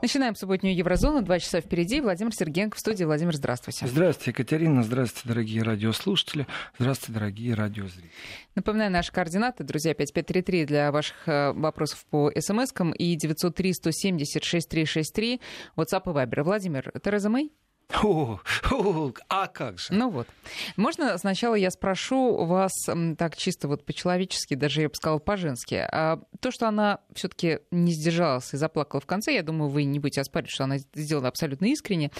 Начинаем субботнюю Еврозону. Два часа впереди. Владимир Сергеенко в студии. Владимир, здравствуйте. Здравствуйте, Екатерина. Здравствуйте, дорогие радиослушатели. Здравствуйте, дорогие радиозрители. Напоминаю наши координаты, друзья, 5533 для ваших э, вопросов по смс-кам и 903-170-6363, WhatsApp и Viber. Владимир, Тереза Мэй? О, о, а как же? Ну вот. Можно сначала я спрошу вас так чисто вот по-человечески, даже я бы сказала по-женски. А то, что она все таки не сдержалась и заплакала в конце, я думаю, вы не будете оспаривать, что она сделала абсолютно искренне.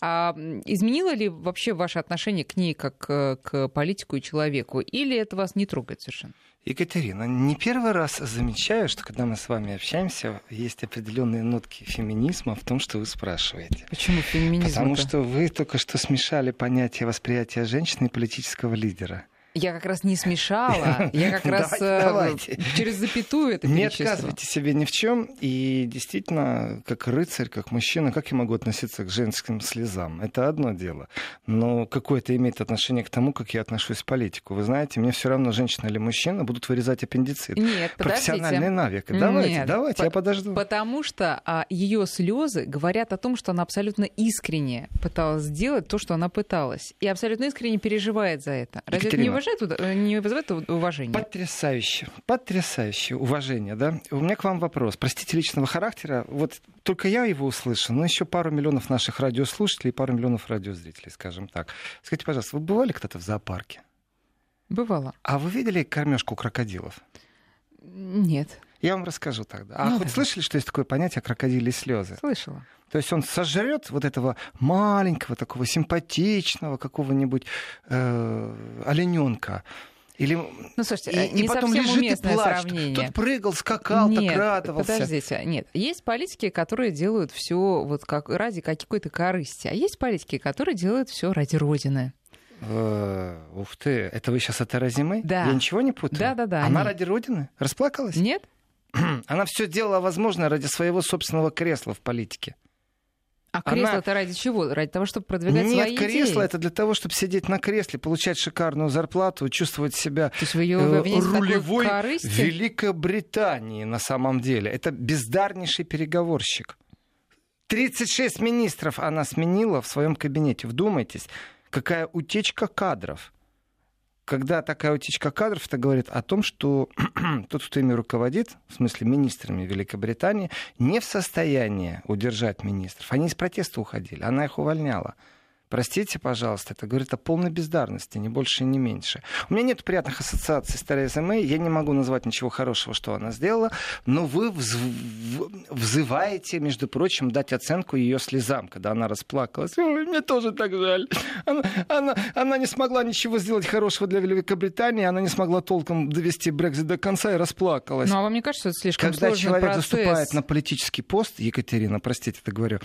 А изменило ли вообще ваше отношение к ней как э, к политику и человеку? Или это вас не трогает совершенно? Екатерина, не первый раз замечаю, что когда мы с вами общаемся, есть определенные нотки феминизма в том, что вы спрашиваете. Почему феминизм? Потому что вы только что смешали понятие восприятия женщины и политического лидера. Я как раз не смешала, я как раз э, через запятую это Не отказывайте себе ни в чем. И действительно, как рыцарь, как мужчина, как я могу относиться к женским слезам? Это одно дело. Но какое это имеет отношение к тому, как я отношусь к политику? Вы знаете, мне все равно, женщина или мужчина, будут вырезать аппендицит. Нет, Профессиональный навик. Давайте, Нет, давайте, я подожду. Потому что а, ее слезы говорят о том, что она абсолютно искренне пыталась сделать то, что она пыталась. И абсолютно искренне переживает за это. Разве это не уважает, э, не вызывает уважения? Потрясающе. Потрясающе уважение, да? У меня к вам вопрос. Простите, личного характера. Вот только я его услышал, но еще пару миллионов наших радиослушателей и пару миллионов радиозрителей, скажем так. Скажите, пожалуйста, вы бывали кто-то в зоопарке? Бывало. А вы видели кормежку крокодилов? Нет. Я вам расскажу тогда. А ну, хоть да. слышали, что есть такое понятие крокодили слезы? Слышала. То есть он сожрет вот этого маленького, такого симпатичного какого-нибудь э, олененка. Или... Ну, слушайте, и, не и потом лежит и плачет. Сравнение. Тут прыгал, скакал, нет, так радовался. Подождите, нет. Есть политики, которые делают все вот как ради какой-то корысти, а есть политики, которые делают все ради Родины. Э, ух ты, это вы сейчас от Эразимы? Да. Я ничего не путаю? Да, да, да. Она нет. ради Родины? Расплакалась? Нет. Она все делала возможное ради своего собственного кресла в политике. А кресло-то ради чего? Ради того, чтобы продвигать Нет, свои Нет, кресло идеи? это для того, чтобы сидеть на кресле, получать шикарную зарплату, чувствовать себя То есть вы ее э, рулевой Великобритании на самом деле. Это бездарнейший переговорщик. 36 министров она сменила в своем кабинете. Вдумайтесь, какая утечка кадров когда такая утечка кадров, это говорит о том, что тот, кто ими руководит, в смысле министрами Великобритании, не в состоянии удержать министров. Они из протеста уходили, она их увольняла. Простите, пожалуйста, это говорит о полной бездарности, ни больше, ни меньше. У меня нет приятных ассоциаций с Терезой Мэй, я не могу назвать ничего хорошего, что она сделала, но вы вз... взываете, между прочим, дать оценку ее слезам, когда она расплакалась. Ой, мне тоже так жаль. Она, она, она не смогла ничего сделать хорошего для Великобритании, она не смогла толком довести Брекзит до конца и расплакалась. Ну, а вам не кажется, что это слишком Когда человек процесс? заступает на политический пост, Екатерина, простите, это говорю,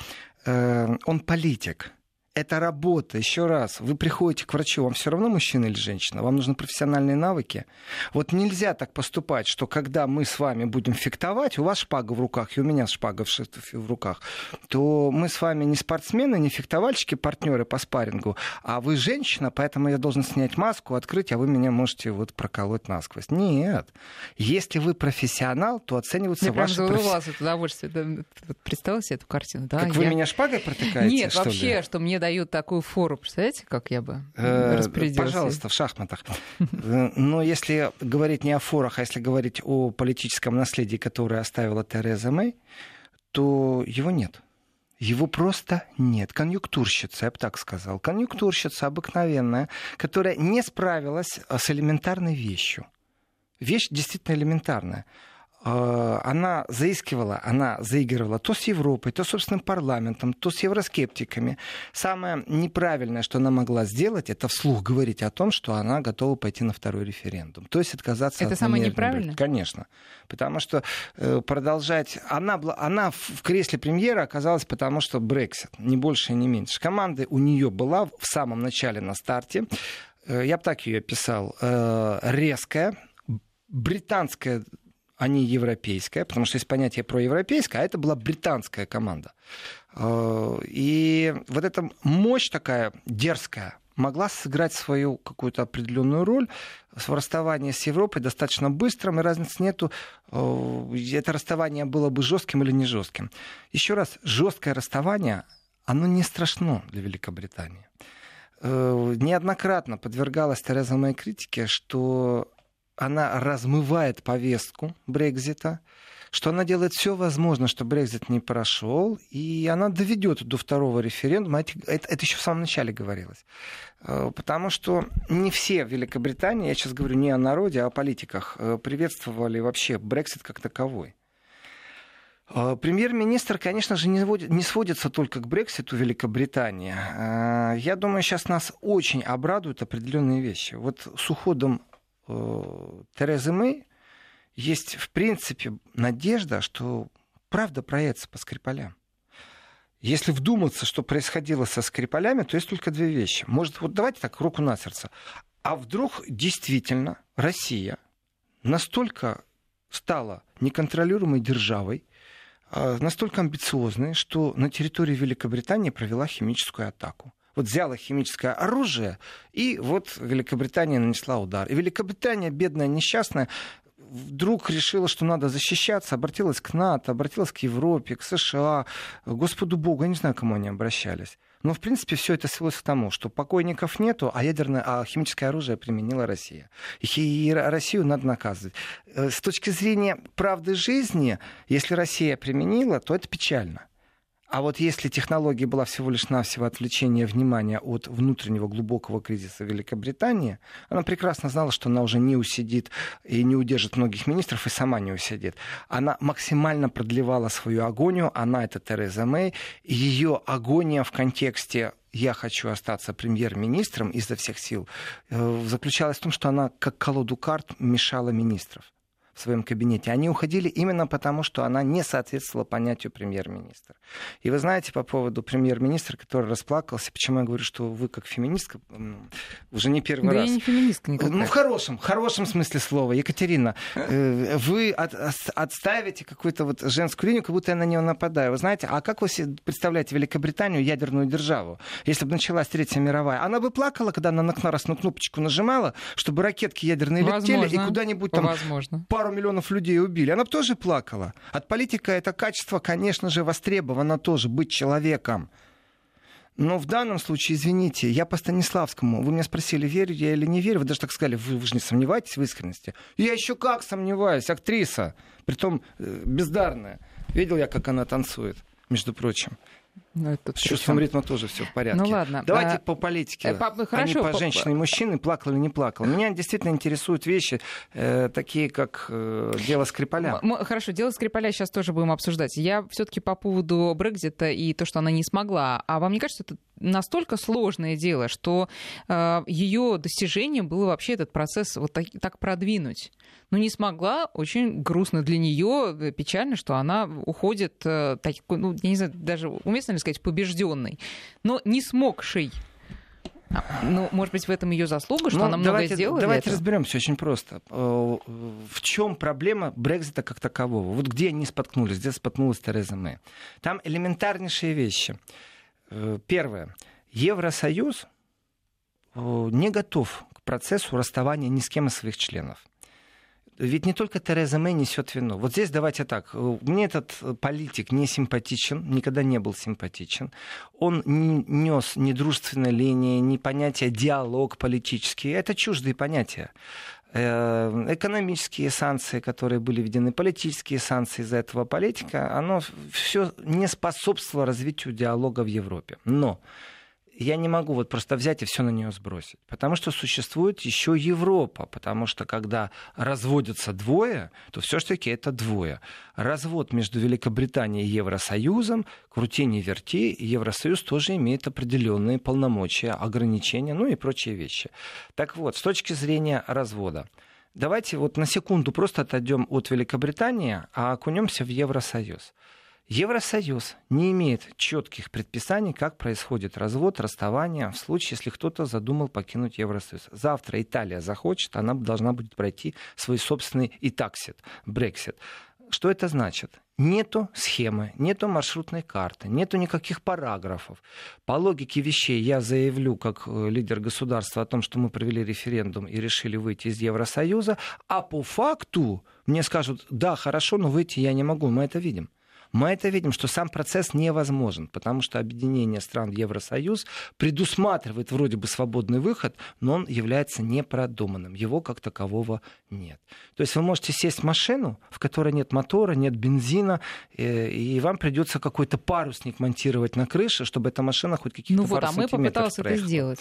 э, он политик это работа. Еще раз, вы приходите к врачу, вам все равно мужчина или женщина, вам нужны профессиональные навыки. Вот нельзя так поступать, что когда мы с вами будем фехтовать, у вас шпага в руках, и у меня шпага в руках, то мы с вами не спортсмены, не фехтовальщики, партнеры по спаррингу, а вы женщина, поэтому я должен снять маску, открыть, а вы меня можете вот проколоть насквозь. Нет. Если вы профессионал, то оцениваются Мне ваши... Прям профи... от удовольствия. Представила себе эту картину? Да, как я... вы меня шпагой протыкаете? Нет, что вообще, ли? что мне дают такую фору. Представляете, как я бы распорядилась? Пожалуйста, в шахматах. Но если говорить не о форах, а если говорить о политическом наследии, которое оставила Тереза Мэй, то его нет. Его просто нет. Конъюнктурщица, я бы так сказал. Конъюнктурщица обыкновенная, которая не справилась с элементарной вещью. Вещь действительно элементарная она заискивала, она заигрывала то с Европой, то с собственным парламентом, то с евроскептиками. Самое неправильное, что она могла сделать, это вслух говорить о том, что она готова пойти на второй референдум. То есть отказаться это от самое неправильное? Конечно. Потому что э, продолжать... Она, она в кресле премьера оказалась потому, что Брексит, не больше не меньше. Команда у нее была в самом начале на старте. Э, я бы так ее описал. Э, резкая, британская а не европейская, потому что есть понятие проевропейское, а это была британская команда. И вот эта мощь такая дерзкая, могла сыграть свою какую-то определенную роль в расставании с Европой достаточно быстрым, и разницы нету, э, это расставание было бы жестким или не жестким. Еще раз, жесткое расставание, оно не страшно для Великобритании. Э, неоднократно подвергалась Тереза Мэй критике, что она размывает повестку Брекзита, что она делает все возможное, чтобы Брекзит не прошел, и она доведет до второго референдума. Это, это еще в самом начале говорилось. Э, потому что не все в Великобритании, я сейчас говорю не о народе, а о политиках, э, приветствовали вообще Брексит как таковой. Э, премьер-министр, конечно же, не, сводит, не сводится только к Брекситу Великобритании. Я думаю, сейчас нас очень обрадуют определенные вещи. Вот с уходом Терезы Мэй есть, в принципе, надежда, что правда проявится по Скрипалям. Если вдуматься, что происходило со Скрипалями, то есть только две вещи. Может, вот давайте так, руку на сердце. А вдруг действительно Россия настолько стала неконтролируемой державой, а, настолько амбициозной, что на территории Великобритании провела химическую атаку. Вот взяла химическое оружие, и вот Великобритания нанесла удар. И Великобритания, бедная, несчастная, вдруг решила, что надо защищаться, обратилась к НАТО, обратилась к Европе, к США, к Господу Богу, я не знаю, к кому они обращались. Но, в принципе, все это свелось к тому, что покойников нету, а ядерное, а химическое оружие применила Россия. И Россию надо наказывать. Э, с точки зрения правды жизни, если Россия применила, то это печально. А вот если технология была всего лишь навсего отвлечение внимания от внутреннего глубокого кризиса Великобритании, она прекрасно знала, что она уже не усидит и не удержит многих министров, и сама не усидит. Она максимально продлевала свою агонию, она это Тереза Мэй, и ее агония в контексте я хочу остаться премьер-министром изо всех сил, э, заключалась в том, что она как колоду карт мешала министров в своем кабинете, они уходили именно потому, что она не соответствовала понятию премьер-министра. И вы знаете по поводу премьер-министра, который расплакался, почему я говорю, что вы как феминистка уже не первый да раз. я не феминистка никакая. Ну, в хорошем, в хорошем смысле слова. Екатерина, э, вы от, отставите какую-то вот женскую линию, как будто я на нее нападаю. Вы знаете, а как вы себе представляете Великобританию ядерную державу? Если бы началась Третья мировая, она бы плакала, когда она на красную кнопочку нажимала, чтобы ракетки ядерные летели Возможно. и куда-нибудь там Возможно. пару миллионов людей убили. Она бы тоже плакала. От политика это качество, конечно же, востребовано тоже, быть человеком. Но в данном случае, извините, я по Станиславскому, вы меня спросили, верю я или не верю, вы даже так сказали, вы, вы же не сомневаетесь в искренности. Я еще как сомневаюсь, актриса, притом э, бездарная. Видел я, как она танцует, между прочим. Ну, это С чувством ритма тоже все в порядке. Ну ладно. Давайте а, по политике. По, хорошо, а не по, по женщине и мужчине, плакал или не плакал. Меня действительно интересуют вещи, э, такие как э, дело Скрипаля. М- хорошо, дело Скрипаля сейчас тоже будем обсуждать. Я все-таки по поводу Брекзита и то, что она не смогла. А вам не кажется, это настолько сложное дело, что э, ее достижение было вообще этот процесс вот так, так продвинуть? Ну, не смогла, очень грустно для нее, э, печально, что она уходит, э, так, ну, я не знаю, даже уместно ли сказать, побежденной, но не смогшей. А, ну, может быть, в этом ее заслуга, что ну, она давайте, много сделала. Давайте разберемся очень просто. Э, в чем проблема Брекзита как такового? Вот где они споткнулись, где споткнулась Тереза Мэй? Там элементарнейшие вещи. Первое. Евросоюз не готов к процессу расставания ни с кем из своих членов ведь не только Тереза Мэй несет вину. Вот здесь давайте так. Мне этот политик не симпатичен, никогда не был симпатичен. Он не нес ни дружественной линии, ни понятия диалог политический. Это чуждые понятия э, экономические санкции, которые были введены, политические санкции из-за этого политика, оно все не способствовало развитию диалога в Европе. Но я не могу вот просто взять и все на нее сбросить. Потому что существует еще Европа. Потому что когда разводятся двое, то все-таки это двое. Развод между Великобританией и Евросоюзом, крути не верти, Евросоюз тоже имеет определенные полномочия, ограничения, ну и прочие вещи. Так вот, с точки зрения развода. Давайте вот на секунду просто отойдем от Великобритании, а окунемся в Евросоюз. Евросоюз не имеет четких предписаний, как происходит развод, расставание в случае, если кто-то задумал покинуть Евросоюз. Завтра Италия захочет, она должна будет пройти свой собственный итаксит, Брексит. Что это значит? Нету схемы, нету маршрутной карты, нету никаких параграфов. По логике вещей я заявлю как э, лидер государства о том, что мы провели референдум и решили выйти из Евросоюза, а по факту мне скажут, да, хорошо, но выйти я не могу, мы это видим. Мы это видим, что сам процесс невозможен, потому что объединение стран в Евросоюз предусматривает вроде бы свободный выход, но он является непродуманным. Его как такового нет. То есть вы можете сесть в машину, в которой нет мотора, нет бензина, э, и вам придется какой-то парусник монтировать на крыше, чтобы эта машина хоть какие-то Ну вот, а мы попытались это сделать.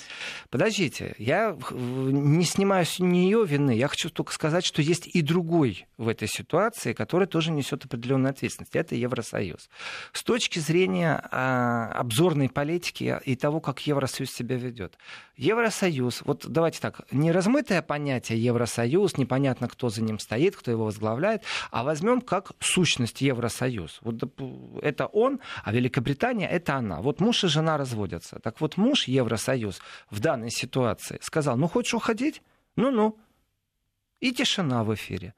Подождите, я не снимаю с нее вины, я хочу только сказать, что есть и другой в этой ситуации, который тоже несет определенную ответственность. Это Евросоюз. С точки зрения а, обзорной политики и того, как Евросоюз себя ведет. Евросоюз, вот давайте так, не размытое понятие Евросоюз, непонятно, кто за ним стоит, кто его возглавляет, а возьмем как сущность Евросоюз. Вот это он, а Великобритания это она. Вот муж и жена разводятся. Так вот муж Евросоюз в данной ситуации сказал, ну хочешь уходить? Ну-ну. И тишина в эфире.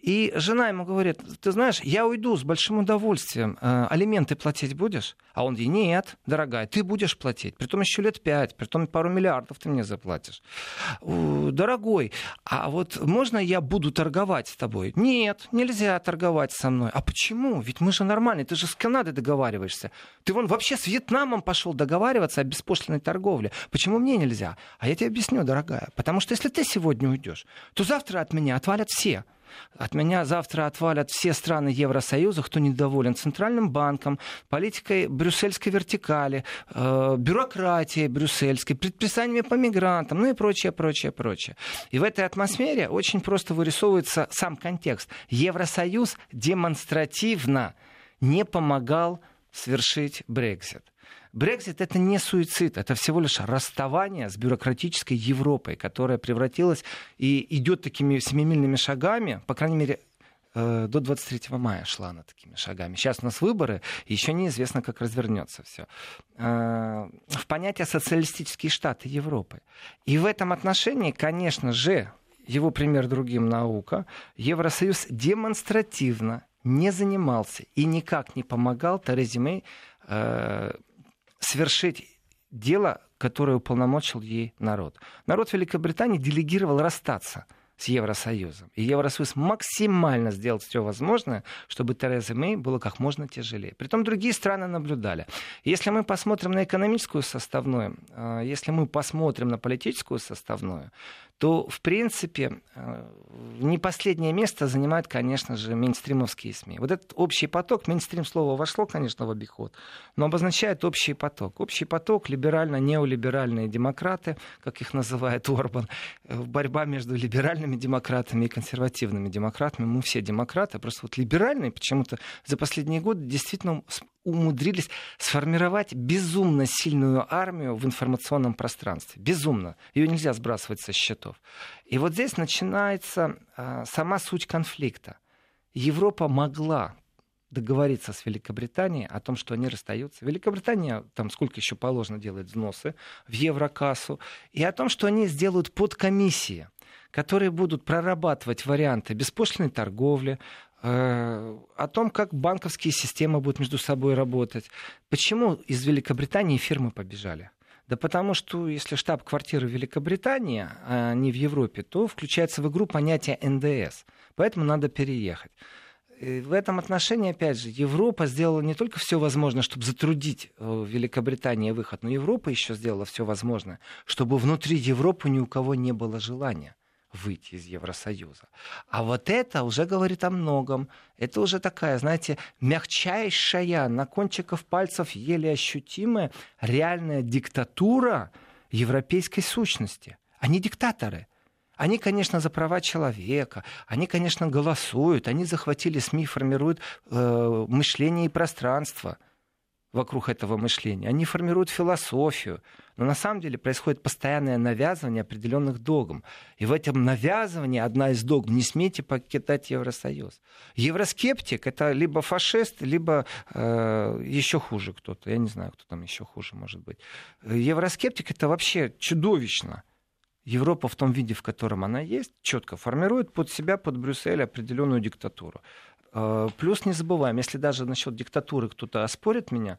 И жена ему говорит, ты знаешь, я уйду с большим удовольствием, э, алименты платить будешь? А он ей, нет, дорогая, ты будешь платить, притом еще лет пять, притом пару миллиардов ты мне заплатишь. Дорогой, а вот можно я буду торговать с тобой? Нет, нельзя торговать со мной. А почему? Ведь мы же нормальные, ты же с Канадой договариваешься. Ты вон вообще с Вьетнамом пошел договариваться о беспошлиной торговле. Почему мне нельзя? А я тебе объясню, дорогая, потому что если ты сегодня уйдешь, то завтра от меня отвалят все. От меня завтра отвалят все страны Евросоюза, кто недоволен Центральным банком, политикой брюссельской вертикали, э, бюрократией брюссельской, предписаниями по мигрантам, ну и прочее, прочее, прочее. И в этой атмосфере очень просто вырисовывается сам контекст. Евросоюз демонстративно не помогал свершить Брексит. Брексит это не суицид, это всего лишь расставание с бюрократической Европой, которая превратилась и идет такими семимильными шагами, по крайней мере, э, до 23 мая шла она такими шагами. Сейчас у нас выборы, еще неизвестно, как развернется все. Э, в понятие социалистические штаты Европы. И в этом отношении, конечно же, его пример другим наука, Евросоюз демонстративно не занимался и никак не помогал Терезе Мэй свершить дело, которое уполномочил ей народ. Народ Великобритании делегировал расстаться с Евросоюзом. И Евросоюз максимально сделал все возможное, чтобы Тереза Мэй было как можно тяжелее. Притом другие страны наблюдали. Если мы посмотрим на экономическую составную, э, если мы посмотрим на политическую составную, то, в принципе, э, не последнее место занимают, конечно же, мейнстримовские СМИ. Вот этот общий поток, мейнстрим слово вошло, конечно, в обиход, но обозначает общий поток. Общий поток либерально-неолиберальные демократы, как их называет Орбан, э, борьба между либеральными демократами и консервативными демократами. Мы все демократы, просто вот либеральные почему-то за последние годы действительно умудрились сформировать безумно сильную армию в информационном пространстве. Безумно. Ее нельзя сбрасывать со счетов. И вот здесь начинается а, сама суть конфликта. Европа могла договориться с Великобританией о том, что они расстаются. Великобритания, там сколько еще положено, делает взносы в еврокассу, и о том, что они сделают подкомиссии, которые будут прорабатывать варианты беспошлиной торговли, о том, как банковские системы будут между собой работать. Почему из Великобритании фирмы побежали? Да потому что если штаб-квартира в Великобритании, а не в Европе, то включается в игру понятие НДС. Поэтому надо переехать. И в этом отношении, опять же, Европа сделала не только все возможное, чтобы затрудить э, Великобритании выход, но Европа еще сделала все возможное, чтобы внутри Европы ни у кого не было желания выйти из Евросоюза. А вот это уже говорит о многом. Это уже такая, знаете, мягчайшая, на кончиков пальцев еле ощутимая реальная диктатура европейской сущности. Они диктаторы. Они, конечно, за права человека, они, конечно, голосуют, они захватили СМИ, формируют э, мышление и пространство – вокруг этого мышления. Они формируют философию. Но на самом деле происходит постоянное навязывание определенных догм. И в этом навязывании одна из догм не смейте покидать Евросоюз. Евроскептик это либо фашист, либо э, еще хуже кто-то. Я не знаю, кто там еще хуже может быть. Евроскептик это вообще чудовищно. Европа в том виде, в котором она есть, четко формирует под себя, под Брюссель определенную диктатуру. Э, плюс не забываем, если даже насчет диктатуры кто-то оспорит меня,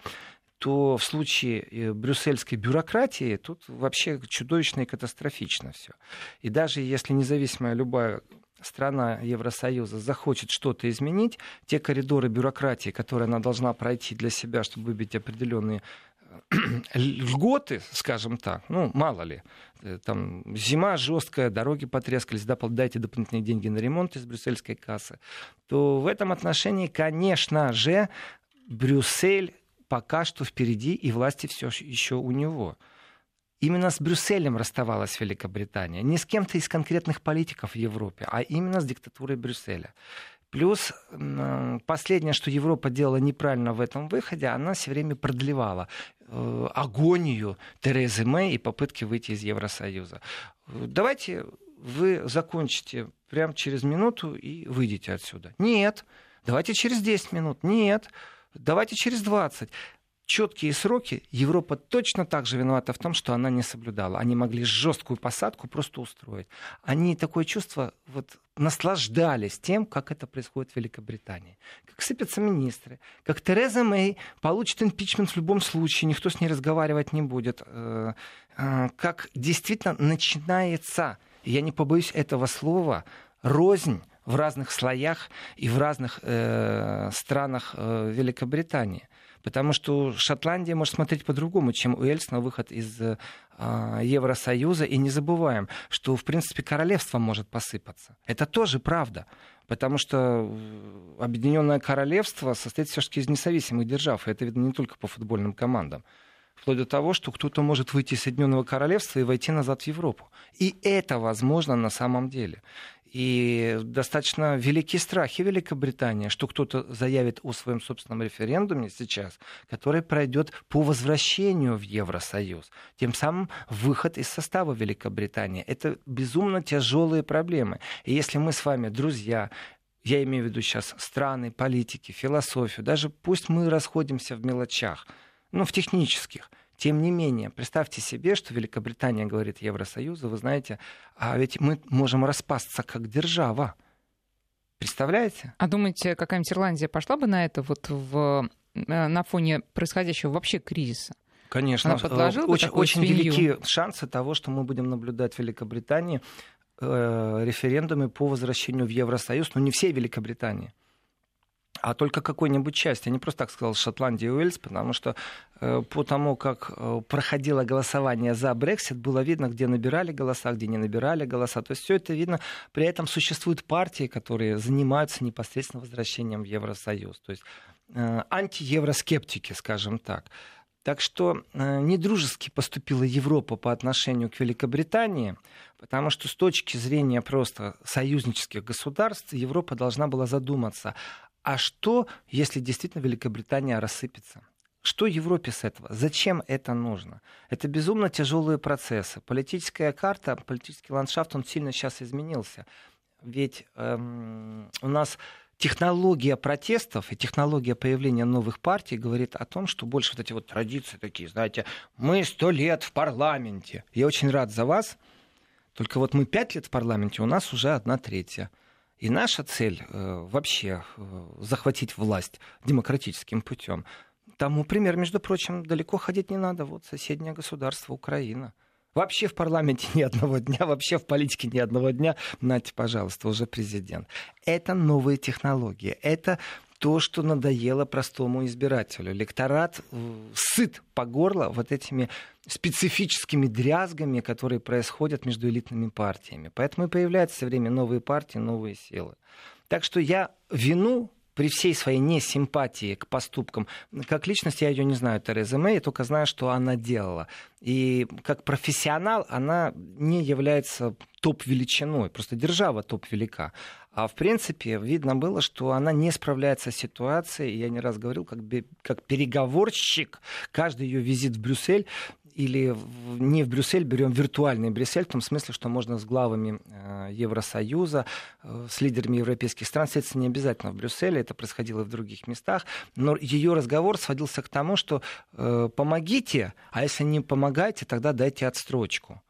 то в случае э, брюссельской бюрократии тут вообще чудовищно и катастрофично все. И даже если независимая любая страна Евросоюза захочет что-то изменить, те коридоры бюрократии, которые она должна пройти для себя, чтобы выбить определенные льготы, скажем так, ну, мало ли, там зима жесткая, дороги потрескались, да, дайте дополнительные деньги на ремонт из брюссельской кассы, то в этом отношении, конечно же, Брюссель пока что впереди, и власти все еще у него. Именно с Брюсселем расставалась Великобритания. Не с кем-то из конкретных политиков в Европе, а именно с диктатурой Брюсселя. Плюс последнее, что Европа делала неправильно в этом выходе, она все время продлевала э, агонию Терезы Мэй и попытки выйти из Евросоюза. Давайте вы закончите прямо через минуту и выйдете отсюда. Нет. Давайте через 10 минут. Нет. Давайте через 20 четкие сроки, Европа точно так же виновата в том, что она не соблюдала. Они могли жесткую посадку просто устроить. Они такое чувство вот наслаждались тем, как это происходит в Великобритании. Как сыпятся министры, как Тереза Мэй получит импичмент в любом случае, никто с ней разговаривать не будет. Э, э, как действительно начинается, я не побоюсь этого слова, рознь в разных слоях и в разных э, странах э, Великобритании. Потому что Шотландия может смотреть по-другому, чем Уэльс на выход из э, Евросоюза. И не забываем, что, в принципе, королевство может посыпаться. Это тоже правда. Потому что э, Объединенное Королевство состоит все-таки из независимых держав. И это видно не только по футбольным командам вплоть до того, что кто-то может выйти из Соединенного Королевства и войти назад в Европу. И это возможно на самом деле. И достаточно великие страхи Великобритании, что кто-то заявит о своем собственном референдуме сейчас, который пройдет по возвращению в Евросоюз. Тем самым выход из состава Великобритании. Это безумно тяжелые проблемы. И если мы с вами друзья, я имею в виду сейчас страны, политики, философию, даже пусть мы расходимся в мелочах, ну, в технических, тем не менее, представьте себе, что Великобритания говорит Евросоюзу, вы знаете, а ведь мы можем распасться как держава. Представляете? А думаете, какая-нибудь Ирландия пошла бы на это вот в, э, на фоне происходящего вообще кризиса? Конечно. Очень, очень велики шансы того, что мы будем наблюдать в Великобритании э, референдумы по возвращению в Евросоюз, но не всей Великобритании а только какой-нибудь части. Я не просто так сказал Шотландия и Уэльс, потому что э, по тому, как э, проходило голосование за Брексит, было видно, где набирали голоса, где не набирали голоса. То есть все это видно. При этом существуют партии, которые занимаются непосредственно возвращением в Евросоюз. То есть э, антиевроскептики, скажем так. Так что э, недружески поступила Европа по отношению к Великобритании, потому что с точки зрения просто союзнических государств Европа должна была задуматься, а что, если действительно Великобритания рассыпется? Что Европе с этого? Зачем это нужно? Это безумно тяжелые процессы. Политическая карта, политический ландшафт, он сильно сейчас изменился. Ведь эм, у нас технология протестов и технология появления новых партий говорит о том, что больше вот эти вот традиции такие, знаете, мы сто лет в парламенте. Я очень рад за вас. Только вот мы пять лет в парламенте, у нас уже одна третья. И наша цель э, вообще э, захватить власть демократическим путем. Тому пример, между прочим, далеко ходить не надо. Вот соседнее государство Украина. Вообще в парламенте ни одного дня, вообще в политике ни одного дня. Нате, пожалуйста, уже президент. Это новые технологии. Это то, что надоело простому избирателю. Электорат э, сыт по горло вот этими специфическими дрязгами, которые происходят между элитными партиями. Поэтому и появляются все время новые партии, новые силы. Так что я вину при всей своей несимпатии к поступкам, как личность я ее не знаю, Тереза Мэй, я только знаю, что она делала. И как профессионал она не является топ-величиной, просто держава топ-велика. А в принципе видно было, что она не справляется с ситуацией. Я не раз говорил, как, как переговорщик, каждый ее визит в Брюссель или не в Брюссель, берем виртуальный Брюссель, в том смысле, что можно с главами э, Евросоюза, э, с лидерами европейских стран встретиться не обязательно в Брюсселе, это происходило и в других местах, но ее разговор сводился к тому, что э, помогите, а если не помогаете, тогда дайте отстрочку.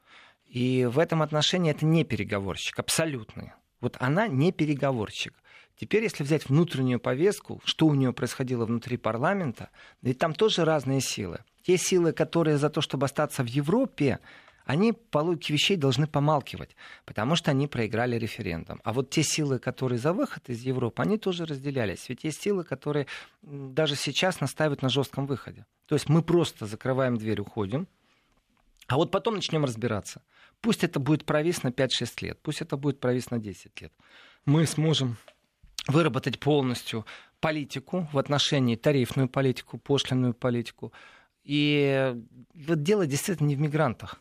И в этом отношении это не переговорщик, абсолютный. Вот она не переговорщик. Теперь, если взять внутреннюю повестку, что у нее происходило внутри парламента, ведь там тоже разные силы. Те силы, которые за то, чтобы остаться в Европе, они по логике вещей должны помалкивать, потому что они проиграли референдум. А вот те силы, которые за выход из Европы, они тоже разделялись. Ведь есть силы, которые даже сейчас настаивают на жестком выходе. То есть мы просто закрываем дверь, уходим, а вот потом начнем разбираться. Пусть это будет провис на 5-6 лет, пусть это будет провис на 10 лет. Мы сможем выработать полностью политику в отношении тарифную политику, пошлинную политику. И вот дело действительно не в мигрантах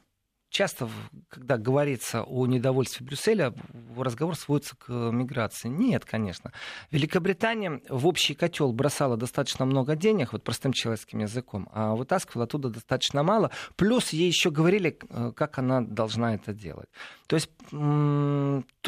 часто, когда говорится о недовольстве Брюсселя, разговор сводится к миграции. Нет, конечно. Великобритания в общий котел бросала достаточно много денег, вот простым человеческим языком, а вытаскивала оттуда достаточно мало. Плюс ей еще говорили, э, как она должна это делать. То есть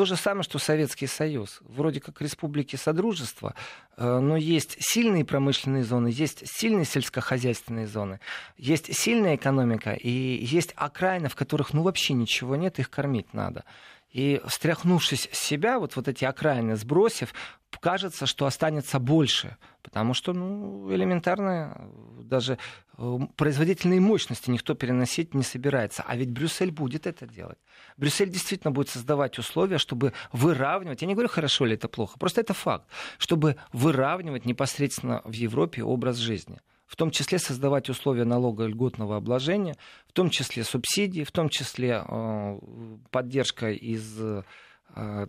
то же самое, что Советский Союз. Вроде как республики Содружества, э, но есть сильные промышленные зоны, есть сильные сельскохозяйственные зоны, есть сильная экономика и есть окраины, в которых ну вообще ничего нет, их кормить надо. И встряхнувшись с себя, вот, вот эти окраины сбросив, кажется, что останется больше. Потому что ну, элементарно даже э, производительные мощности никто переносить не собирается. А ведь Брюссель будет это делать. Брюссель действительно будет создавать условия, чтобы выравнивать, я не говорю, хорошо ли это плохо, просто это факт, чтобы выравнивать непосредственно в Европе образ жизни в том числе создавать условия налога льготного обложения, в том числе субсидии, в том числе э, поддержка из э,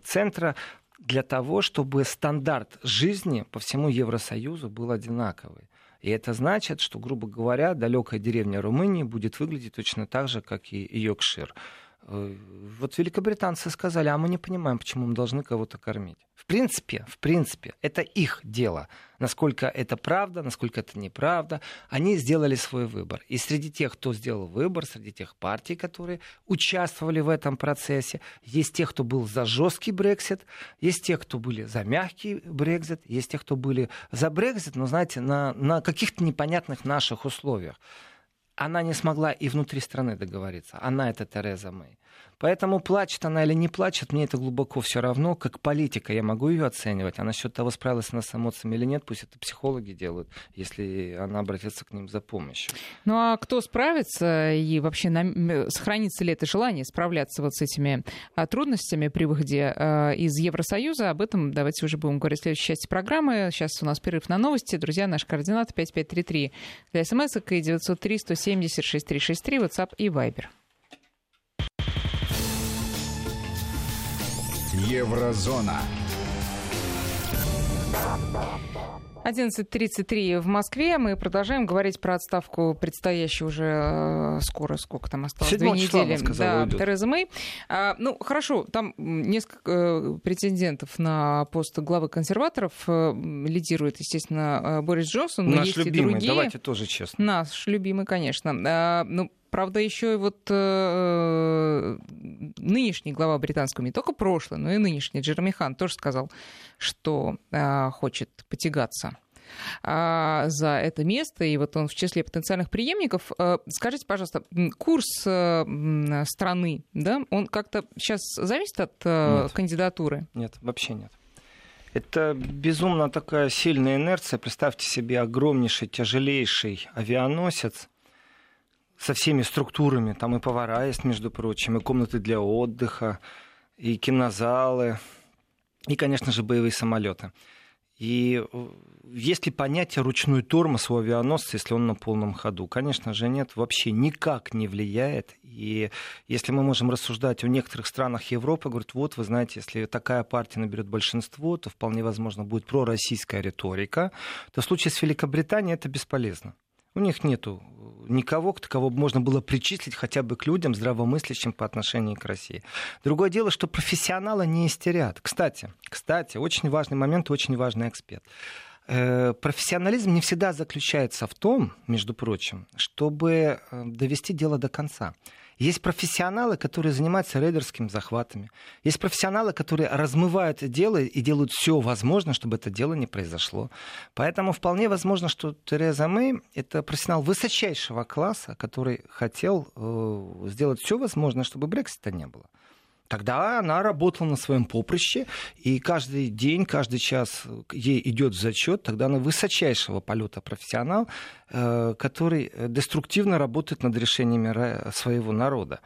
центра для того, чтобы стандарт жизни по всему Евросоюзу был одинаковый. И это значит, что, грубо говоря, далекая деревня Румынии будет выглядеть точно так же, как и Йоркшир. Э, вот великобританцы сказали, а мы не понимаем, почему мы должны кого-то кормить. В принципе, в принципе, это их дело. Насколько это правда, насколько это неправда. Они сделали свой выбор. И среди тех, кто сделал выбор, среди тех партий, которые участвовали в этом процессе, есть те, кто был за жесткий Брексит, есть те, кто были за мягкий Брексит, есть те, кто были за Брексит, но, знаете, на, на каких-то непонятных наших условиях она не смогла и внутри страны договориться. Она это Тереза Мэй. Поэтому плачет она или не плачет, мне это глубоко все равно. Как политика я могу ее оценивать. А насчет того, справилась она с эмоциями или нет, пусть это психологи делают, если она обратится к ним за помощью. Ну а кто справится и вообще нам... сохранится ли это желание справляться вот с этими а, трудностями при выходе а, из Евросоюза? Об этом давайте уже будем говорить в следующей части программы. Сейчас у нас перерыв на новости. Друзья, наш координат 5533 для смс и 903 170 6363 WhatsApp и Viber. Еврозона. 11.33 в Москве. Мы продолжаем говорить про отставку предстоящей уже э, скоро, сколько там осталось, две недели. Сказала, да, Тереза Мэй. А, ну, хорошо, там несколько э, претендентов на пост главы консерваторов э, лидирует, естественно, Борис Джонсон. Но Наш есть любимый, и другие. давайте тоже честно. Наш любимый, конечно. А, ну, Правда, еще и вот э, нынешний глава британского, не только прошлый, но и нынешний Джереми Хан тоже сказал, что э, хочет потягаться э, за это место, и вот он в числе потенциальных преемников. Э, скажите, пожалуйста, курс э, страны, да, он как-то сейчас зависит от нет. кандидатуры? Нет, вообще нет. Это безумно такая сильная инерция. Представьте себе огромнейший, тяжелейший авианосец, со всеми структурами. Там и повара есть, между прочим, и комнаты для отдыха, и кинозалы, и, конечно же, боевые самолеты. И э, есть ли понятие ручной тормоз у авианосца, если он на полном ходу? Конечно же нет, вообще никак не влияет. И если мы можем рассуждать о некоторых странах Европы, говорят, вот, вы знаете, если такая партия наберет большинство, то вполне возможно будет пророссийская риторика, то в случае с Великобританией это бесполезно. У них нету никого, кого бы можно было причислить хотя бы к людям, здравомыслящим по отношению к России. Другое дело, что профессионалы не истерят. Кстати, кстати, очень важный момент очень важный эксперт. Э, профессионализм не всегда заключается в том, между прочим, чтобы э, довести дело до конца. Есть профессионалы, которые занимаются рейдерскими захватами. Есть профессионалы, которые размывают дело и делают все возможное, чтобы это дело не произошло. Поэтому вполне возможно, что Тереза Мэй — это профессионал высочайшего класса, который хотел э, сделать все возможное, чтобы Брексита не было. Тогда она работала на своем поприще, и каждый день, каждый час ей идет зачет, тогда она высочайшего полета профессионал, э, который деструктивно работает над решениями своего народа.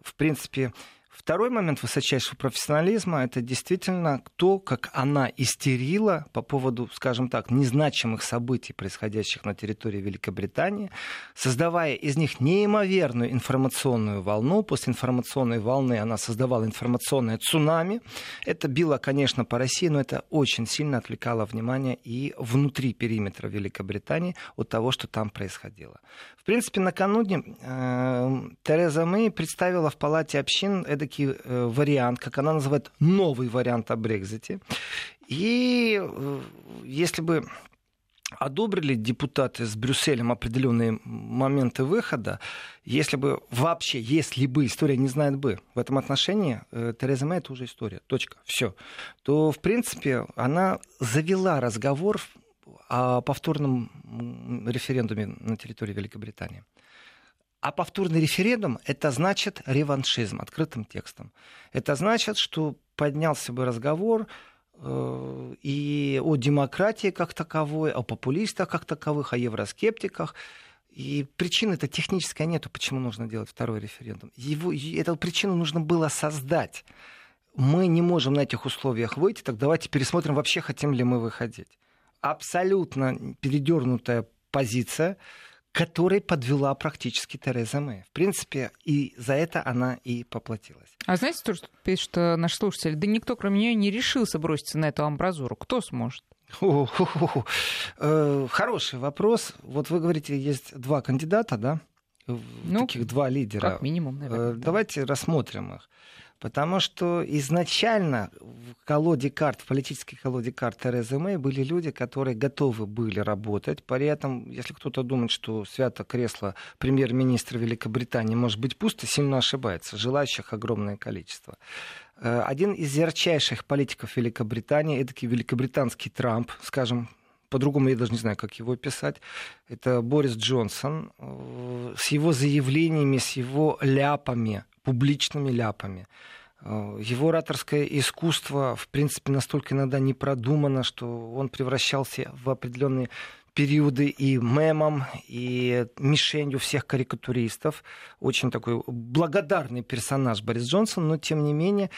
В принципе, Второй момент высочайшего профессионализма – это действительно то, как она истерила по поводу, скажем так, незначимых событий, происходящих на территории Великобритании, создавая из них неимоверную информационную волну. После информационной волны она создавала информационное цунами. Это било, конечно, по России, но это очень сильно отвлекало внимание и внутри периметра Великобритании от того, что там происходило. В принципе, накануне э, Тереза Мэй представила в Палате общин эдакий э, вариант, как она называет, новый вариант о Брекзите. И э, если бы одобрили депутаты с Брюсселем определенные моменты выхода, если бы вообще, если бы, история не знает бы, в этом отношении э, Тереза Мэй это уже история, точка, все, то, в принципе, она завела разговор о повторном референдуме на территории Великобритании. А повторный референдум – это значит реваншизм, открытым текстом. Это значит, что поднялся бы разговор э, и о демократии как таковой, о популистах как таковых, о евроскептиках. И причины-то технической нету, почему нужно делать второй референдум. Его, эту причину нужно было создать. Мы не можем на этих условиях выйти, так давайте пересмотрим, вообще хотим ли мы выходить абсолютно передернутая позиция, которой подвела практически Тереза Мэй. В принципе, и за это она и поплатилась. А знаете, то, что пишет наш слушатель? Да никто, кроме нее, не решился броситься на эту амбразуру. Кто сможет? Э, хороший вопрос. Вот вы говорите, есть два кандидата, да? Ну, Таких два лидера. Как минимум, наверное. Э, давайте да. рассмотрим их. Потому что изначально в колоде карт, в политической колоде карт Терезы Мэй были люди, которые готовы были работать. При этом, если кто-то думает, что свято кресло премьер-министра Великобритании может быть пусто, сильно ошибается. Желающих огромное количество. Э, один из ярчайших политиков Великобритании, это великобританский Трамп, скажем, по-другому я даже не знаю, как его писать. Это Борис Джонсон э, с его заявлениями, с его ляпами публичными ляпами. Э, его ораторское искусство, в принципе, настолько иногда не продумано, что он превращался в определенные периоды и мемом, и мишенью всех карикатуристов. Очень такой благодарный персонаж Борис Джонсон, но тем не менее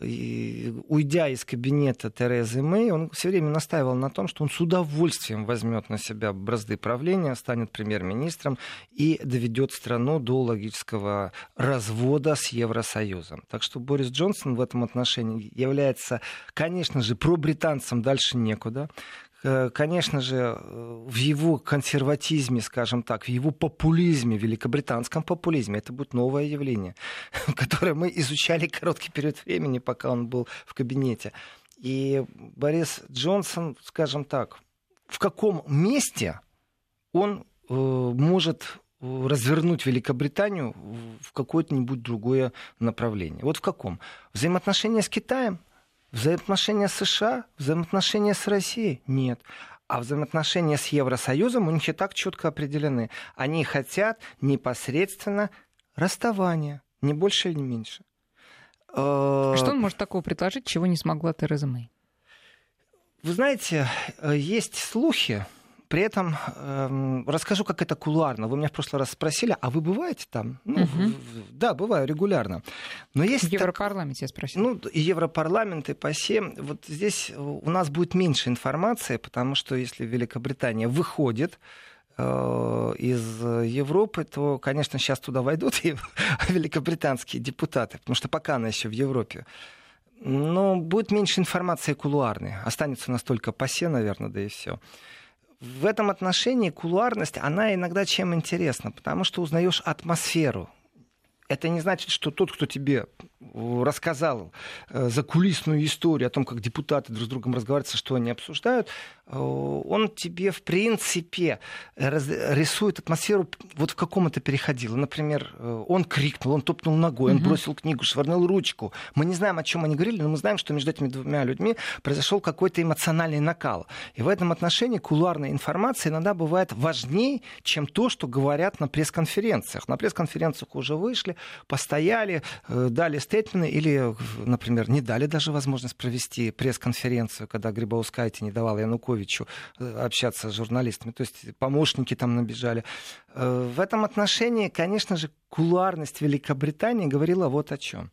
уйдя из кабинета Терезы Мэй, он все время настаивал на том, что он с удовольствием возьмет на себя бразды правления, станет премьер-министром и доведет страну до логического развода с Евросоюзом. Так что Борис Джонсон в этом отношении является, конечно же, пробританцем дальше некуда. Э, конечно же, в его консерватизме, скажем так, в его популизме, великобританском популизме, это будет новое явление, которое мы изучали короткий период времени, пока он был в кабинете. И Борис Джонсон, скажем так, в каком месте он э, может развернуть Великобританию в какое-нибудь другое направление. Вот в каком? Взаимоотношения с Китаем Взаимоотношения с США, взаимоотношения с Россией? Нет. А взаимоотношения с Евросоюзом у них и так четко определены. Они хотят непосредственно расставания, не больше и не меньше. Э, Что он может такого предложить, чего не смогла Тереза Мэй? Вы знаете, э, есть слухи, при этом э, расскажу, как это кулуарно. Вы меня в прошлый раз спросили, а вы бываете там? Ну, угу. Да, бываю регулярно. Но есть в Европарламенте так... я спросила. Ну, и Европарламент, и ПАСЕ. Вот здесь у нас будет меньше информации, потому что если Великобритания выходит, э, из Европы, то, конечно, сейчас туда войдут и великобританские депутаты, потому что пока она еще в Европе. Но будет меньше информации кулуарной. Останется настолько пасе, наверное, да и все в этом отношении кулуарность, она иногда чем интересна, потому что узнаешь атмосферу. Это не значит, что тот, кто тебе э, рассказал э, закулисную историю о том, как депутаты друг с другом разговаривают, что они обсуждают, он тебе, в принципе, рисует атмосферу, вот в каком это переходило. Например, э, он крикнул, он топнул ногой, он бросил книгу, швырнул ручку. Мы не знаем, о чем они говорили, но мы знаем, что между этими двумя людьми произошел какой-то эмоциональный накал. И в этом отношении кулуарная информация иногда бывает важнее, чем то, что говорят на пресс-конференциях. На пресс-конференциях уже вышли, постояли, э, дали стейтмены или, например, не дали даже возможность провести пресс-конференцию, когда Грибаускайте не давал Януковичу Януковичу э, общаться с журналистами. То есть помощники там набежали. Э, в этом отношении, конечно же, кулуарность Великобритании говорила вот о чем.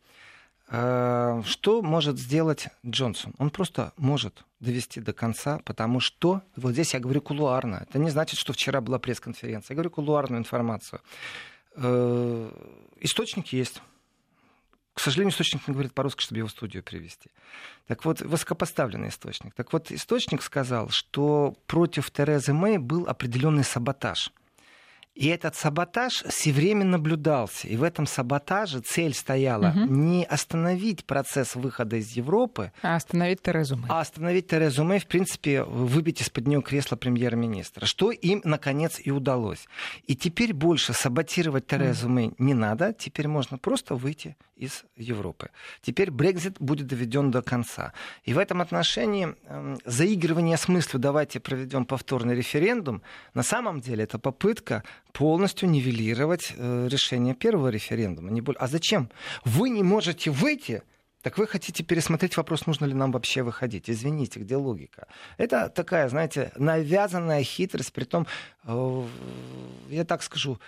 Э, что может сделать Джонсон? Он просто может довести до конца, потому что, вот здесь я говорю кулуарно, это не значит, что вчера была пресс-конференция, я говорю кулуарную информацию. Источник есть. К сожалению, источник не говорит по-русски, чтобы его в студию привести. Так вот, высокопоставленный источник. Так вот, источник сказал, что против Терезы Мэй был определенный саботаж. И этот саботаж все время наблюдался. И в этом саботаже цель стояла угу. не остановить процесс выхода из Европы, а остановить Терезу Мэй. А остановить Терезу Мэй, в принципе, выбить из-под нее кресло премьер-министра. Что им, наконец, и удалось. И теперь больше саботировать Терезу угу. Мэй не надо. Теперь можно просто выйти из Европы. Теперь Брекзит будет доведен до конца. И в этом отношении э, заигрывание смысла «давайте проведем повторный референдум» на самом деле это попытка полностью нивелировать э, решение первого референдума. А зачем? Вы не можете выйти, так вы хотите пересмотреть вопрос, нужно ли нам вообще выходить? Извините, где логика? Это такая, знаете, навязанная хитрость, при том, э, я так скажу,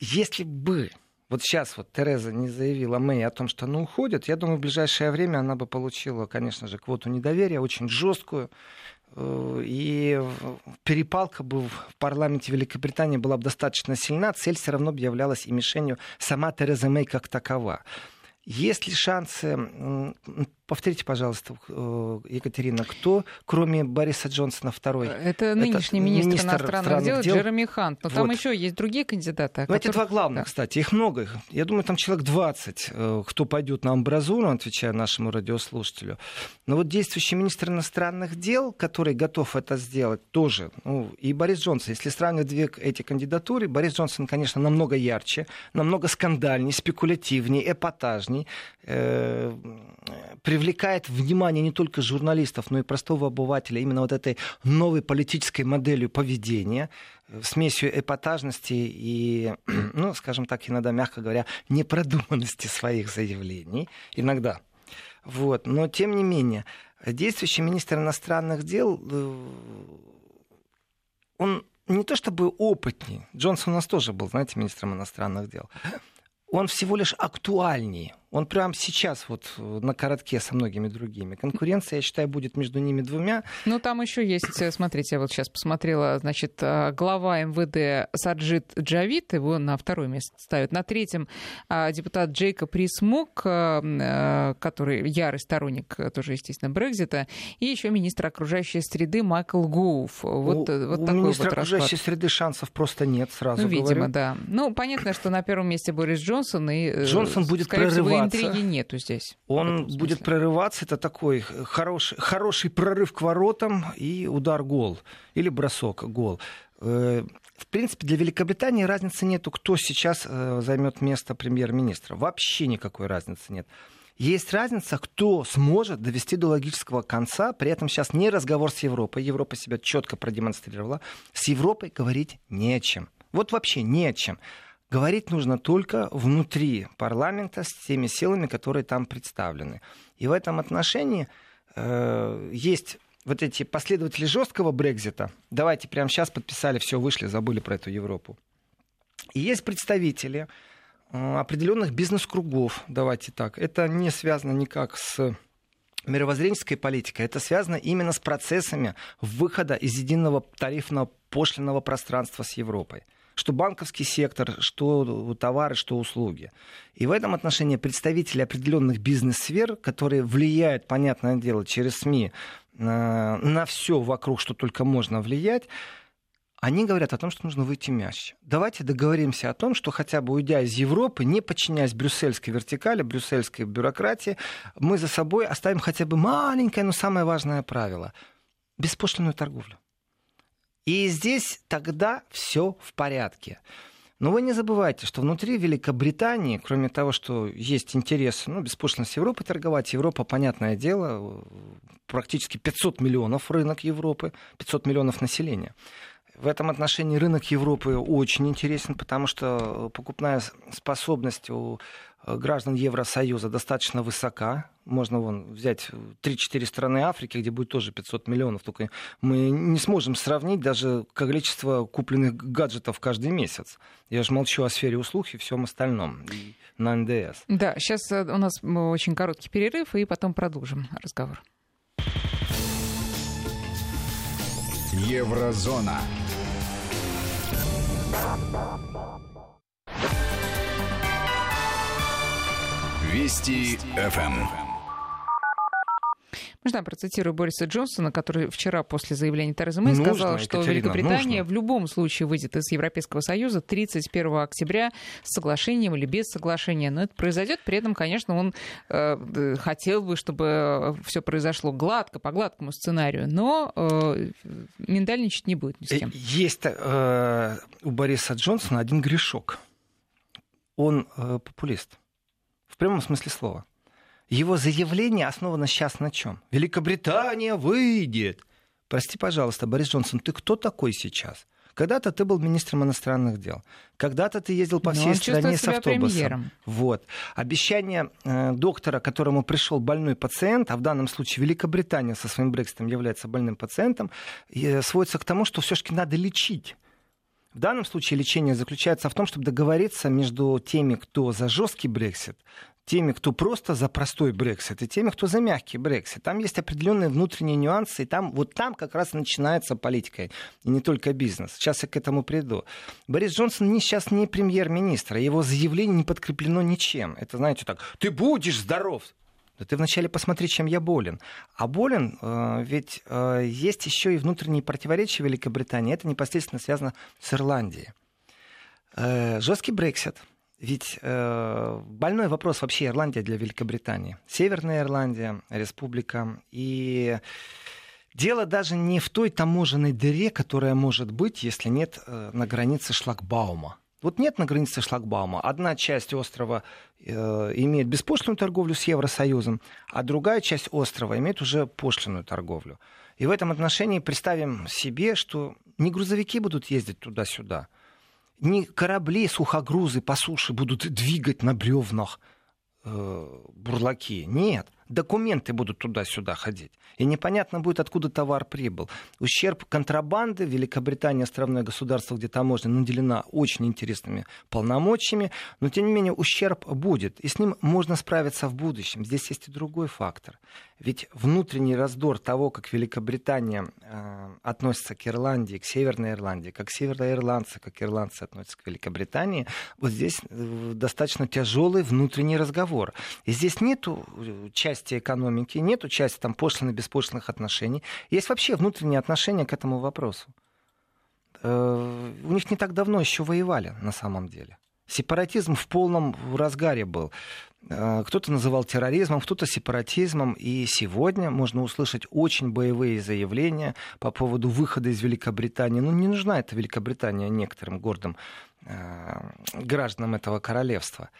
если бы вот сейчас вот Тереза не заявила Мэй о том, что она уходит, я думаю, в ближайшее время она бы получила, конечно же, квоту недоверия, очень жесткую. Э, и перепалка бы в парламенте Великобритании была бы достаточно сильна, цель все равно бы являлась и мишенью сама Тереза Мэй как такова. Есть ли шансы Повторите, пожалуйста, э, Екатерина, кто, кроме Бориса Джонсона, второй? Это нынешний Это министр, министр иностранных дел, дел Джереми Хант. Но вот. там еще есть другие кандидаты. Ну, которых... Эти два главных, да. кстати, их много. Я думаю, там человек 20, э, кто пойдет на амбразуру, отвечая нашему радиослушателю. Но вот действующий министр иностранных дел, который готов это сделать, тоже. Ну, и Борис Джонсон. Если сравнивать две эти кандидатуры, Борис Джонсон, конечно, намного ярче, намного скандальней, спекулятивней, эпатажней. Э, привлекает внимание не только журналистов, но и простого обывателя именно вот этой новой политической моделью поведения, э, смесью эпатажности и, ну, скажем так, иногда, мягко говоря, непродуманности своих заявлений. Иногда. Вот. Но, тем не менее, действующий министр иностранных дел, э, он не то чтобы опытнее, Джонсон у нас тоже был, знаете, министром иностранных дел, он всего лишь актуальнее. Он прямо сейчас вот э, на коротке со многими другими. Конкуренция, я считаю, будет между ними двумя. Ну, там еще есть, э, смотрите, я вот сейчас посмотрела, значит, э, глава МВД Саджит Джавид, его на второе место ставят. На третьем депутат Джейкоб Рисмук, который ярый сторонник тоже, естественно, Брекзита, и еще министр окружающей среды Майкл Гуф. Вот, у, вот у такой министра вот окружающей расклад. среды шансов просто нет, сразу Ну, видимо, говорю. да. Ну, понятно, что на первом месте Борис Джонсон, и, Джонсон будет прорываться интриги нету здесь. Он будет прорываться, это такой хороший, хороший прорыв к воротам и удар гол. Или бросок гол. Э, в принципе, для Великобритании разницы нету, кто сейчас э, займет место премьер-министра. Вообще никакой разницы нет. Есть разница, кто сможет довести до логического конца, при этом сейчас не разговор с Европой. Европа себя четко продемонстрировала. С Европой говорить не о чем. Вот вообще не о чем. Говорить нужно только внутри парламента с теми силами, которые там представлены. И в этом отношении э, есть вот эти последователи жесткого Брекзита. Давайте прямо сейчас подписали, все, вышли, забыли про эту Европу. И есть представители э, определенных бизнес-кругов, давайте так. Это не связано никак с мировоззренческой политикой, это связано именно с процессами выхода из единого тарифного пошлиного пространства с Европой что банковский сектор, что товары, что услуги. И в этом отношении представители определенных бизнес-сфер, которые влияют, понятное дело, через СМИ на, на все вокруг, что только можно влиять, они говорят о том, что нужно выйти мягче. Давайте договоримся о том, что хотя бы уйдя из Европы, не подчиняясь брюссельской вертикали, брюссельской бюрократии, мы за собой оставим хотя бы маленькое, но самое важное правило. беспошлинную торговлю. И здесь тогда все в порядке. Но вы не забывайте, что внутри Великобритании, кроме того, что есть интерес, ну, беспошлинно с Европой торговать, Европа, понятное дело, практически 500 миллионов рынок Европы, 500 миллионов населения. В этом отношении рынок Европы очень интересен, потому что покупная способность у граждан Евросоюза достаточно высока. Можно вон, взять 3-4 страны Африки, где будет тоже 500 миллионов. Только мы не сможем сравнить даже количество купленных гаджетов каждый месяц. Я же молчу о сфере услуг и всем остальном на НДС. Да, сейчас э, у нас очень короткий перерыв, и потом продолжим разговор. Еврозона. Вести ФМ. Можно я процитирую Бориса Джонсона, который вчера после заявления Терезы Мэй сказал, что Екатерина, Великобритания нужно. в любом случае выйдет из Европейского Союза 31 октября с соглашением или без соглашения. Но это произойдет. При этом, конечно, он э, хотел бы, чтобы все произошло гладко, по гладкому сценарию. Но э, миндальничать не будет ни с кем. Есть э, у Бориса Джонсона один грешок. Он э, популист. В прямом смысле слова. Его заявление основано сейчас на чем? Великобритания выйдет. Прости, пожалуйста, Борис Джонсон, ты кто такой сейчас? Когда-то ты был министром иностранных дел. Когда-то ты ездил по всей стране с автобусом. Премьером. Вот. Обещание э, доктора, которому пришел больной пациент, а в данном случае Великобритания со своим Брекситом является больным пациентом, э, сводится к тому, что все-таки надо лечить. В данном случае лечение заключается в том, чтобы договориться между теми, кто за жесткий Брексит, теми, кто просто за простой Брексит, и теми, кто за мягкий Брексит. Там есть определенные внутренние нюансы, и там, вот там как раз начинается политика, и не только бизнес. Сейчас я к этому приду. Борис Джонсон не, сейчас не премьер-министр, а его заявление не подкреплено ничем. Это, знаете, так, ты будешь здоров. Да ты вначале посмотри, чем я болен. А болен, э, ведь э, есть еще и внутренние противоречия Великобритании. Это непосредственно связано с Ирландией. Э, жесткий Брексит – ведь э, больной вопрос вообще Ирландия для Великобритании. Северная Ирландия, республика. И дело даже не в той таможенной дыре, которая может быть, если нет э, на границе шлагбаума. Вот нет на границе шлагбаума. Одна часть острова э, имеет беспошлинную торговлю с Евросоюзом, а другая часть острова имеет уже пошлинную торговлю. И в этом отношении представим себе, что не грузовики будут ездить туда-сюда, не корабли сухогрузы по суше будут двигать на бревнах э, бурлаки. Нет документы будут туда-сюда ходить. И непонятно будет, откуда товар прибыл. Ущерб контрабанды. Великобритания островное государство, где таможня наделена очень интересными полномочиями. Но, тем не менее, ущерб будет. И с ним можно справиться в будущем. Здесь есть и другой фактор. Ведь внутренний раздор того, как Великобритания э, относится к Ирландии, к Северной Ирландии, как северные ирландцы, как ирландцы относятся к Великобритании, вот здесь э, достаточно тяжелый внутренний разговор. И здесь нету э, части экономики, нет части там пошлино беспошлиных отношений. Есть вообще внутренние отношения к этому вопросу. Э, у них не так давно еще воевали на самом деле. Сепаратизм в полном разгаре был. Э, кто-то называл терроризмом, кто-то сепаратизмом. И сегодня можно услышать очень боевые заявления по поводу выхода из Великобритании. Ну, не нужна эта Великобритания некоторым гордым э, гражданам этого королевства.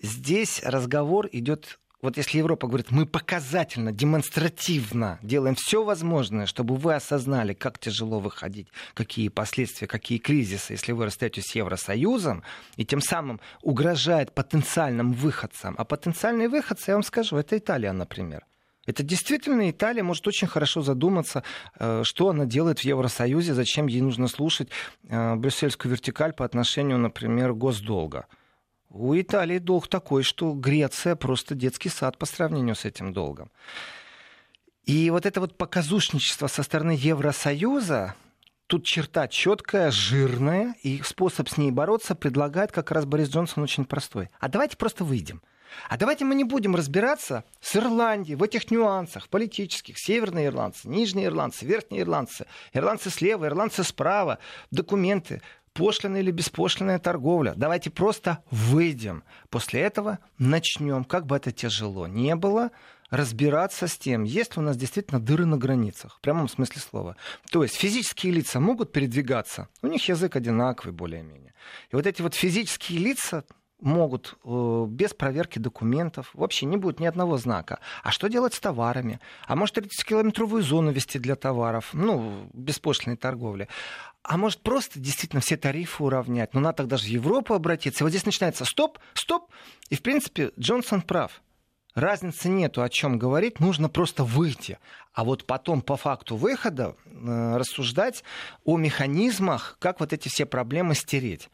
Здесь разговор идет вот если Европа говорит, мы показательно, демонстративно делаем все возможное, чтобы вы осознали, как тяжело выходить, какие последствия, какие кризисы, если вы расстаетесь с Евросоюзом, и тем самым угрожает потенциальным выходцам. А потенциальные выходцы, я вам скажу, это Италия, например. Это действительно Италия может очень хорошо задуматься, э, что она делает в Евросоюзе, зачем ей нужно слушать э, брюссельскую вертикаль по отношению, например, госдолга. У Италии долг такой, что Греция просто детский сад по сравнению с этим долгом. И вот это вот показушничество со стороны Евросоюза, тут черта четкая, жирная, и способ с ней бороться предлагает как раз Борис Джонсон очень простой. А давайте просто выйдем. А давайте мы не будем разбираться с Ирландией в этих нюансах политических. Северные ирландцы, нижние ирландцы, верхние ирландцы, ирландцы слева, ирландцы справа, документы пошлиная или беспошлиная торговля. Давайте просто выйдем. После этого начнем, как бы это тяжело не было, разбираться с тем, есть ли у нас действительно дыры на границах, в прямом смысле слова. То есть физические лица могут передвигаться, у них язык одинаковый более-менее. И вот эти вот физические лица могут э, без проверки документов, вообще не будет ни одного знака. А что делать с товарами? А может 30-километровую зону вести для товаров, ну, беспошлиной торговли. А может просто действительно все тарифы уравнять? Ну, надо тогда же в Европу обратиться. И вот здесь начинается стоп, стоп. И, в принципе, Джонсон прав. Разницы нету, о чем говорить, нужно просто выйти. А вот потом по факту выхода э, рассуждать о механизмах, как вот эти все проблемы стереть.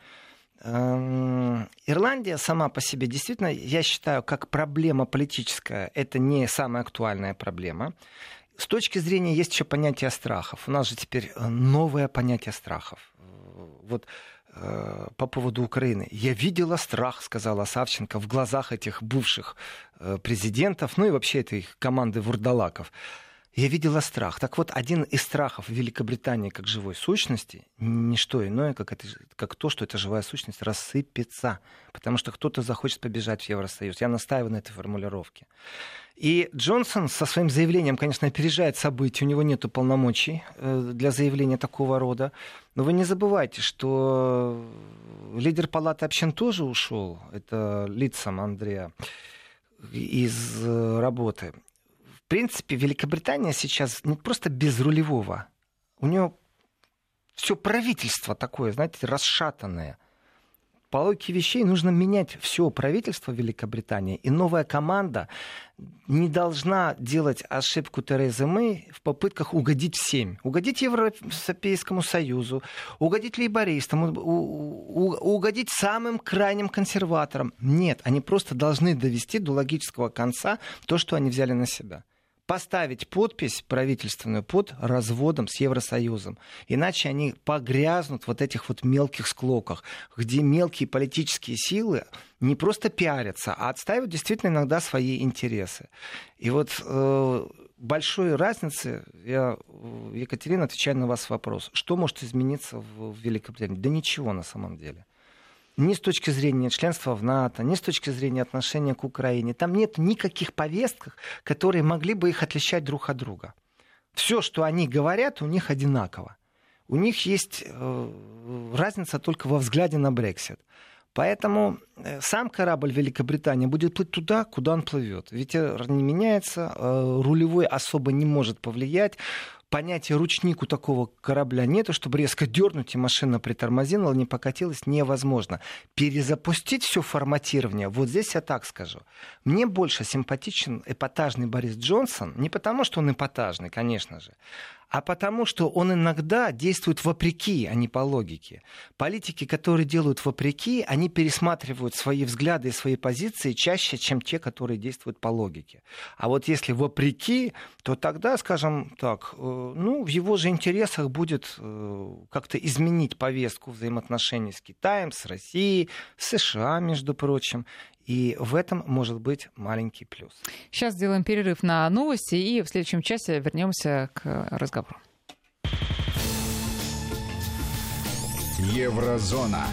Эм, Ирландия сама по себе действительно, я считаю, как проблема политическая, это не самая актуальная проблема. С точки зрения есть еще понятие страхов. У нас же теперь э, новое понятие страхов. Вот э, по поводу Украины. Я видела страх, сказала Савченко, в глазах этих бывших э, президентов, ну и вообще этой команды вурдалаков я видела страх. Так вот, один из страхов Великобритании как живой сущности не что иное, как, это, как то, что эта живая сущность рассыпется, потому что кто-то захочет побежать в Евросоюз. Я настаиваю на этой формулировке. И Джонсон со своим заявлением, конечно, опережает события, у него нет полномочий э, для заявления такого рода. Но вы не забывайте, что лидер палаты общин тоже ушел, это лицам Андрея, из э, работы принципе, Великобритания сейчас не просто без рулевого. У нее все правительство такое, знаете, расшатанное. По логике вещей нужно менять все правительство Великобритании, и новая команда не должна делать ошибку Терезы Мэй в попытках угодить всем. Угодить Европейскому Союзу, угодить лейбористам, угодить самым крайним консерваторам. Нет, они просто должны довести до логического конца то, что они взяли на себя поставить подпись правительственную под разводом с Евросоюзом. Иначе они погрязнут в вот этих вот мелких склоках, где мелкие политические силы не просто пиарятся, а отстаивают действительно иногда свои интересы. И вот э, большой разницы, я, Екатерина, отвечаю на вас вопрос, что может измениться в Великобритании? Да ничего на самом деле ни с точки зрения членства в НАТО, ни с точки зрения отношения к Украине. Там нет никаких повесток, которые могли бы их отличать друг от друга. Все, что они говорят, у них одинаково. У них есть э, разница только во взгляде на Брексит. Поэтому э, сам корабль Великобритании будет плыть туда, куда он плывет. Ветер не меняется, э, рулевой особо не может повлиять понятия ручник у такого корабля нету, чтобы резко дернуть, и машина притормозила, не покатилась, невозможно. Перезапустить все форматирование, вот здесь я так скажу. Мне больше симпатичен эпатажный Борис Джонсон, не потому, что он эпатажный, конечно же, а потому что он иногда действует вопреки, а не по логике. Политики, которые делают вопреки, они пересматривают свои взгляды и свои позиции чаще, чем те, которые действуют по логике. А вот если вопреки, то тогда, скажем так, э, ну, в его же интересах будет э, как-то изменить повестку взаимоотношений с Китаем, с Россией, с США, между прочим. И в этом может быть маленький плюс. Сейчас сделаем перерыв на новости и в следующем часе вернемся к разговору. Еврозона.